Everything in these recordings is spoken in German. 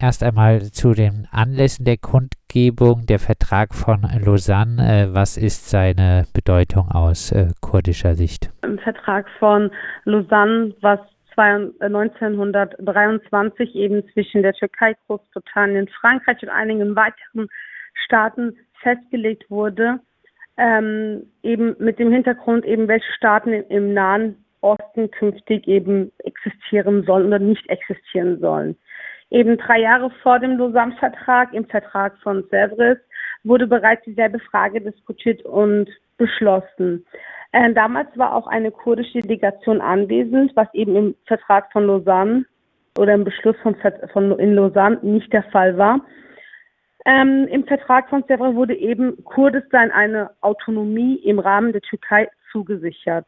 erst einmal zu den Anlässen der Kundgebung, der Vertrag von Lausanne. Äh, was ist seine Bedeutung aus äh, kurdischer Sicht? Im Vertrag von Lausanne, was 1923 äh, eben zwischen der Türkei, Großbritannien, Frankreich und einigen weiteren Staaten festgelegt wurde, ähm, eben mit dem Hintergrund eben, welche Staaten im Nahen Osten künftig eben existieren sollen oder nicht existieren sollen. Eben drei Jahre vor dem Lausanne-Vertrag, im Vertrag von Sèvres, wurde bereits dieselbe Frage diskutiert und beschlossen. Äh, damals war auch eine kurdische Delegation anwesend, was eben im Vertrag von Lausanne oder im Beschluss von, von in Lausanne nicht der Fall war. Ähm, Im Vertrag von Sèvres wurde eben Kurdistan eine Autonomie im Rahmen der Türkei zugesichert.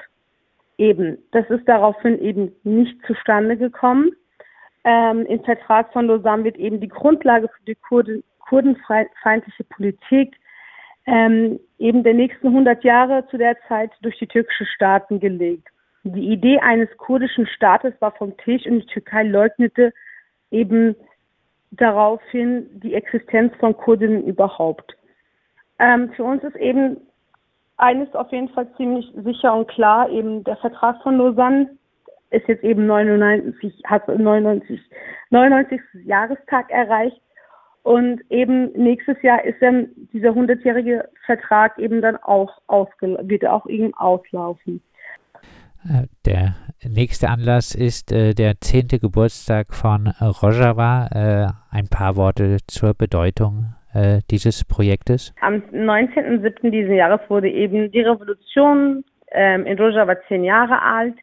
Eben, das ist daraufhin eben nicht zustande gekommen. Ähm, Im Vertrag von Lausanne wird eben die Grundlage für die Kurden, kurdenfeindliche Politik ähm, eben der nächsten 100 Jahre zu der Zeit durch die türkischen Staaten gelegt. Die Idee eines kurdischen Staates war vom Tisch und die Türkei leugnete eben daraufhin die Existenz von Kurdinnen überhaupt. Ähm, für uns ist eben eines auf jeden Fall ziemlich sicher und klar, eben der Vertrag von Lausanne ist jetzt eben 99, hat 99, 99. Jahrestag erreicht und eben nächstes Jahr ist dann dieser 100-jährige Vertrag eben dann auch ausgelaufen, wird auch eben auslaufen. Äh, der nächste Anlass ist äh, der zehnte Geburtstag von Rojava. Äh, ein paar Worte zur Bedeutung äh, dieses Projektes. Am 19.07. dieses Jahres wurde eben die Revolution ähm, in Rojava zehn Jahre alt.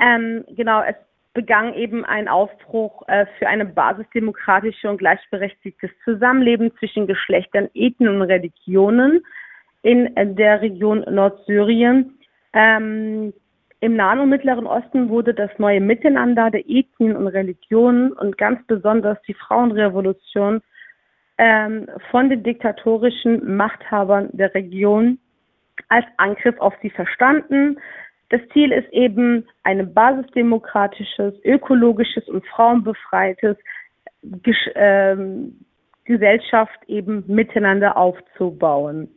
Ähm, genau, es begann eben ein Aufbruch äh, für eine basisdemokratische und gleichberechtigtes Zusammenleben zwischen Geschlechtern, Ethnien und Religionen in der Region Nordsyrien. Ähm, Im Nahen und Mittleren Osten wurde das neue Miteinander der Ethnien und Religionen und ganz besonders die Frauenrevolution ähm, von den diktatorischen Machthabern der Region als Angriff auf sie verstanden. Das Ziel ist eben, eine basisdemokratisches, ökologisches und frauenbefreites Gesch ähm, Gesellschaft eben miteinander aufzubauen.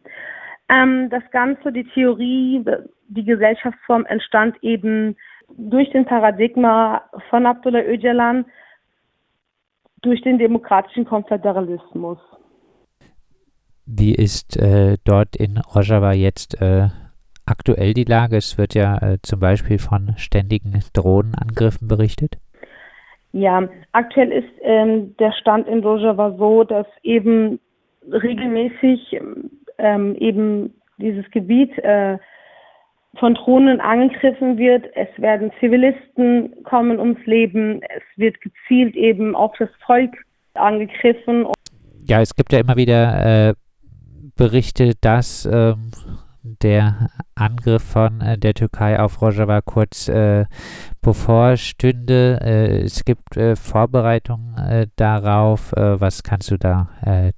Ähm, das Ganze, die Theorie, die Gesellschaftsform entstand eben durch den Paradigma von Abdullah Öcalan, durch den demokratischen Konföderalismus. Wie ist äh, dort in Rojava jetzt äh, aktuell die Lage? Es wird ja äh, zum Beispiel von ständigen Drohnenangriffen berichtet. Ja, aktuell ist ähm, der Stand in Rojava so, dass eben regelmäßig ähm, eben dieses Gebiet äh, von Drohnen angegriffen wird. Es werden Zivilisten kommen ums Leben. Es wird gezielt eben auf das Volk angegriffen. Ja, es gibt ja immer wieder äh, Berichte, dass ähm, der Angriff von äh, der Türkei auf Rojava kurz äh, bevorstünde. Äh, es gibt äh, Vorbereitungen äh, darauf. Äh, was kannst du da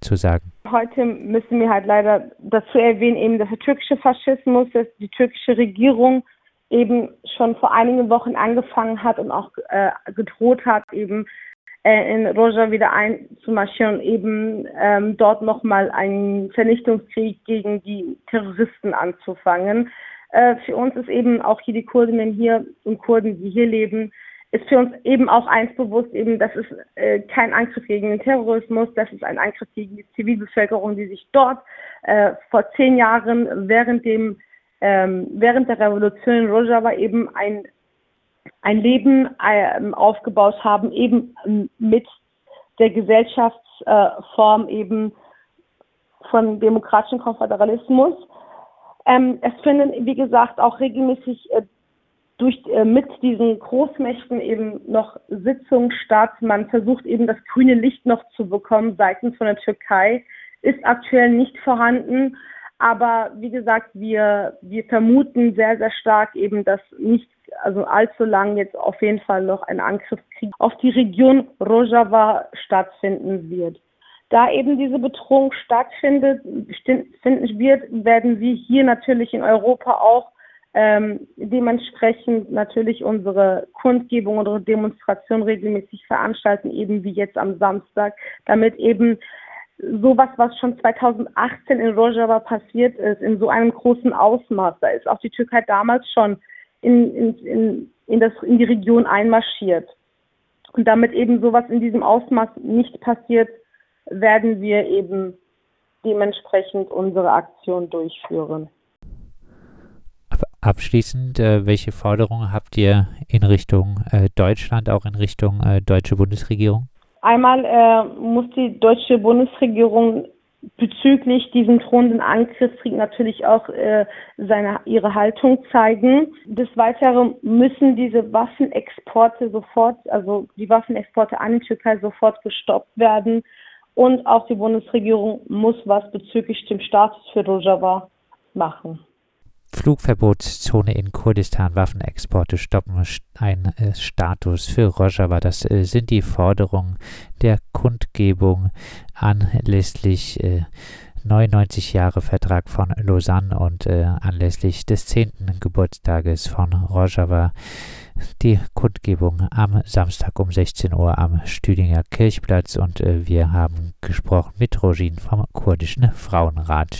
zu sagen? Heute müssen wir halt leider dazu erwähnen, eben, dass der türkische Faschismus, dass die türkische Regierung eben schon vor einigen Wochen angefangen hat und auch gedroht hat, eben äh, in Roja wieder einzumarschieren und eben ähm, dort nochmal einen Vernichtungskrieg gegen die Terroristen anzufangen. Äh, für uns ist eben auch hier die Kurdinnen hier und Kurden, die hier leben, ist für uns eben auch eins bewusst, eben, das ist äh, kein Angriff gegen den Terrorismus, das ist ein Angriff gegen die Zivilbevölkerung, die sich dort äh, vor zehn Jahren während dem ähm, während der Revolution in Rojava eben ein ein Leben äh, aufgebaut haben, eben mit der Gesellschaftsform eben von demokratischen Konföderalismus. Ähm, es finden, wie gesagt, auch regelmäßig äh, durch, äh, mit diesen Großmächten eben noch Sitzungen statt. Man versucht eben das grüne Licht noch zu bekommen seitens von der Türkei, ist aktuell nicht vorhanden. Aber wie gesagt, wir, wir vermuten sehr, sehr stark eben, dass nicht also allzu lang jetzt auf jeden Fall noch ein Angriffskrieg auf die Region Rojava stattfinden wird. Da eben diese Bedrohung stattfindet, finden wird, werden wir hier natürlich in Europa auch ähm, dementsprechend natürlich unsere Kundgebung, unsere Demonstration regelmäßig veranstalten, eben wie jetzt am Samstag, damit eben sowas, was schon 2018 in Rojava passiert ist, in so einem großen Ausmaß, da ist auch die Türkei damals schon in, in, in, in, das, in die Region einmarschiert. Und damit eben sowas in diesem Ausmaß nicht passiert, werden wir eben dementsprechend unsere Aktion durchführen. Abschließend, äh, welche Forderungen habt ihr in Richtung äh, Deutschland, auch in Richtung äh, deutsche Bundesregierung? Einmal äh, muss die deutsche Bundesregierung bezüglich diesem drohenden Angriffskrieg natürlich auch äh, seine, ihre Haltung zeigen. Des Weiteren müssen diese Waffenexporte sofort, also die Waffenexporte an die Türkei sofort gestoppt werden. Und auch die Bundesregierung muss was bezüglich dem Status für Rojava machen. Flugverbotszone in Kurdistan, Waffenexporte stoppen, ein äh, Status für Rojava. Das äh, sind die Forderungen der Kundgebung anlässlich äh, 99 Jahre Vertrag von Lausanne und äh, anlässlich des 10. Geburtstages von Rojava die Kundgebung am Samstag um 16 Uhr am Stüdinger Kirchplatz und äh, wir haben gesprochen mit Rojin vom kurdischen Frauenrat.